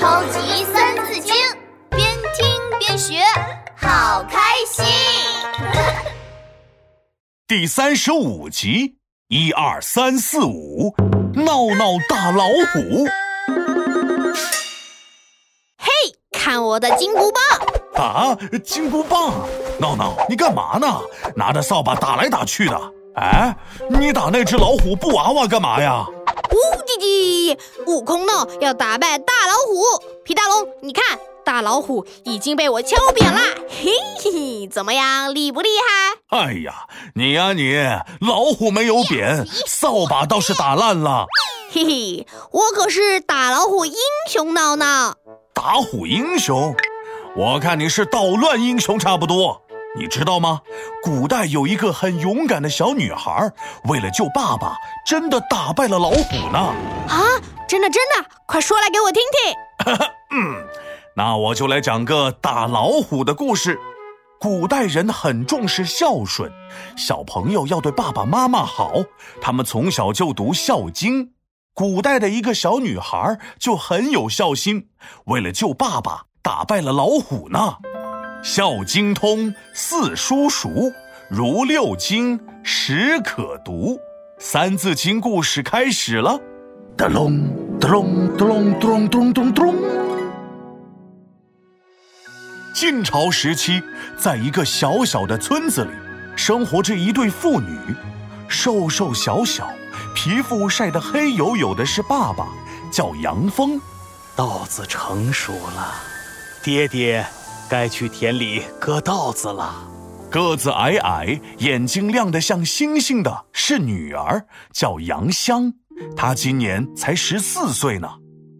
超级三字经，边听边学，好开心。第三十五集，一二三四五，闹闹大老虎。嘿，看我的金箍棒！啊，金箍棒！闹闹，你干嘛呢？拿着扫把打来打去的。哎，你打那只老虎布娃娃干嘛呀？呜唧唧，悟空闹要打败大老虎。皮大龙，你看，大老虎已经被我敲扁啦！嘿嘿嘿，怎么样，厉不厉害？哎呀，你呀你，老虎没有扁，扫把倒是打烂了。嘿嘿，我可是打老虎英雄闹闹。打虎英雄？我看你是捣乱英雄差不多。你知道吗？古代有一个很勇敢的小女孩，为了救爸爸，真的打败了老虎呢。啊，真的真的，快说来给我听听。嗯，那我就来讲个打老虎的故事。古代人很重视孝顺，小朋友要对爸爸妈妈好，他们从小就读《孝经》。古代的一个小女孩就很有孝心，为了救爸爸，打败了老虎呢。孝经通，四书熟，如六经，始可读。三字经故事开始了，哒隆哒隆哒隆咚隆咚咚咚。晋朝时期，在一个小小的村子里，生活着一对父女，瘦瘦小小，皮肤晒得黑黝黝的是爸爸，叫杨峰。稻子成熟了，爹爹。该去田里割稻子了。个子矮矮、眼睛亮得像星星的是女儿，叫杨香。她今年才十四岁呢。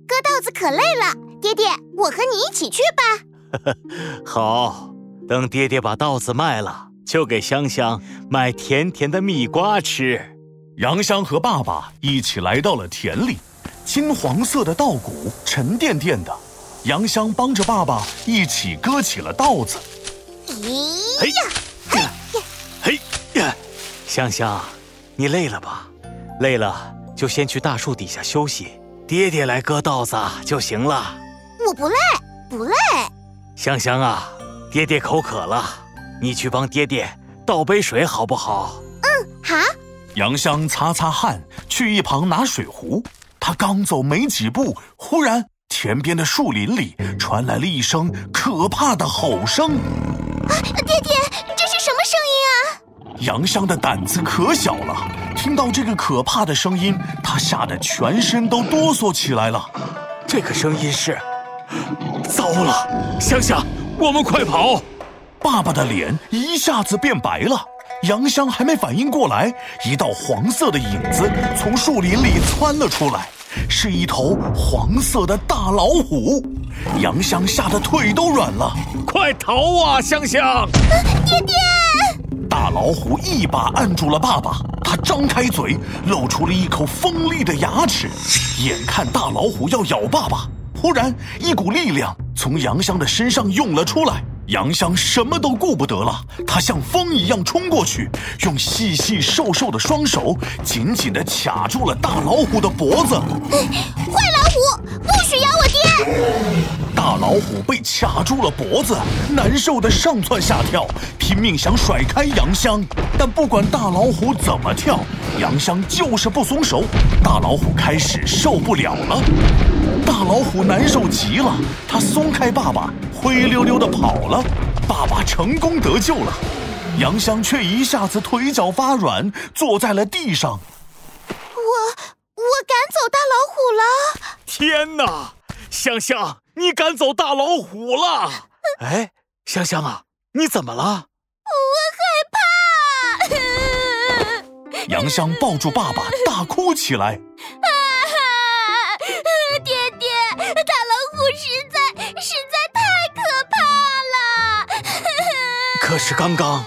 割稻子可累了，爹爹，我和你一起去吧。好，等爹爹把稻子卖了，就给香香买甜甜的蜜瓜吃。杨香和爸爸一起来到了田里，金黄色的稻谷沉甸甸的。杨香帮着爸爸一起割起了稻子。咦呀，嘿呀，嘿呀，香香，你累了吧？累了就先去大树底下休息，爹爹来割稻子就行了。我不累，不累。香香啊，爹爹口渴了，你去帮爹爹倒杯水好不好？嗯，好。杨香擦擦汗，去一旁拿水壶。他刚走没几步，忽然。田边的树林里传来了一声可怕的吼声。啊，爹爹，这是什么声音啊？杨香的胆子可小了，听到这个可怕的声音，他吓得全身都哆嗦起来了。这个声音是……糟了，香香，我们快跑！爸爸的脸一下子变白了。杨香还没反应过来，一道黄色的影子从树林里窜了出来。是一头黄色的大老虎，杨香吓得腿都软了，快逃啊！香香，爹爹！大老虎一把按住了爸爸，他张开嘴，露出了一口锋利的牙齿，眼看大老虎要咬爸爸，忽然一股力量从杨香的身上涌了出来。杨香什么都顾不得了，她像风一样冲过去，用细细瘦瘦的双手紧紧地卡住了大老虎的脖子。坏老虎，不许咬我爹！大老虎被卡住了脖子，难受的上蹿下跳，拼命想甩开杨香，但不管大老虎怎么跳，杨香就是不松手。大老虎开始受不了了，大老虎难受极了，它松开爸爸。灰溜溜的跑了，爸爸成功得救了，杨香却一下子腿脚发软，坐在了地上。我我赶走大老虎了！天哪，香香，你赶走大老虎了！哎，香香啊，你怎么了？我害怕！杨香抱住爸爸，大哭起来。可是刚刚，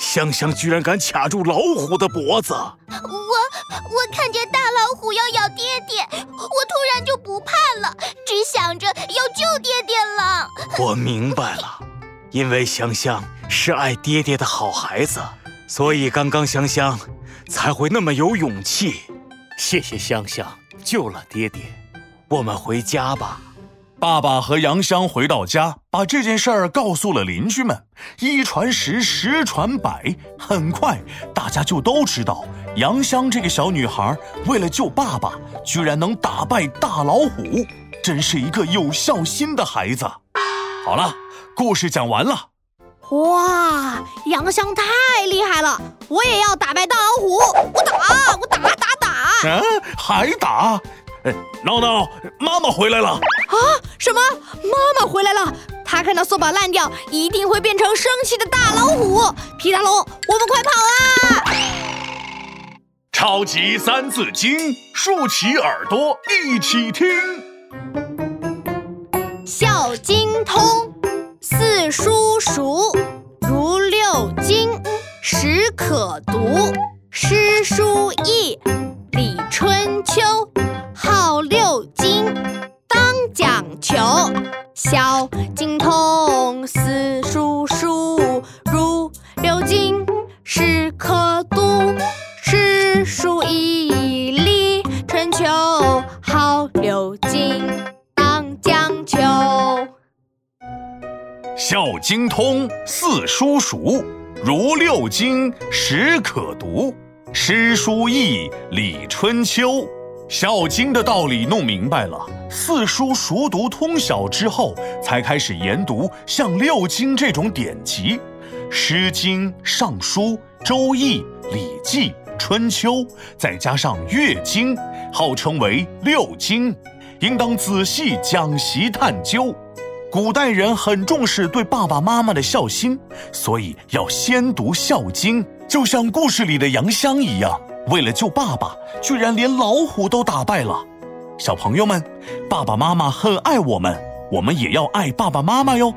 香香居然敢卡住老虎的脖子。我我看见大老虎要咬爹爹，我突然就不怕了，只想着要救爹爹了。我明白了，因为香香是爱爹爹的好孩子，所以刚刚香香才会那么有勇气。谢谢香香救了爹爹，我们回家吧。爸爸和杨香回到家，把这件事儿告诉了邻居们。一传十，十传百，很快大家就都知道，杨香这个小女孩为了救爸爸，居然能打败大老虎，真是一个有孝心的孩子。好了，故事讲完了。哇，杨香太厉害了！我也要打败大老虎！我打，我打打打！嗯，还打？闹闹，妈妈回来了！啊，什么？妈妈回来了？她看到扫把烂掉，一定会变成生气的大老虎。皮大龙，我们快跑啊！超级三字经，竖起耳朵一起听。《孝经通》，四书熟，如六经，始可读。诗书易，礼春秋。讲求。孝经通，四书熟，如六经，始可读。诗书易，礼春秋。好六经，当讲求。孝经通，四书熟，如六经，始可读。诗书易，礼春秋。《孝经》的道理弄明白了，四书熟读通晓之后，才开始研读像六经这种典籍，《诗经》《尚书》《周易》《礼记》《春秋》，再加上《乐经》，号称为六经，应当仔细讲习探究。古代人很重视对爸爸妈妈的孝心，所以要先读《孝经》，就像故事里的杨香一样。为了救爸爸，居然连老虎都打败了。小朋友们，爸爸妈妈很爱我们，我们也要爱爸爸妈妈哟。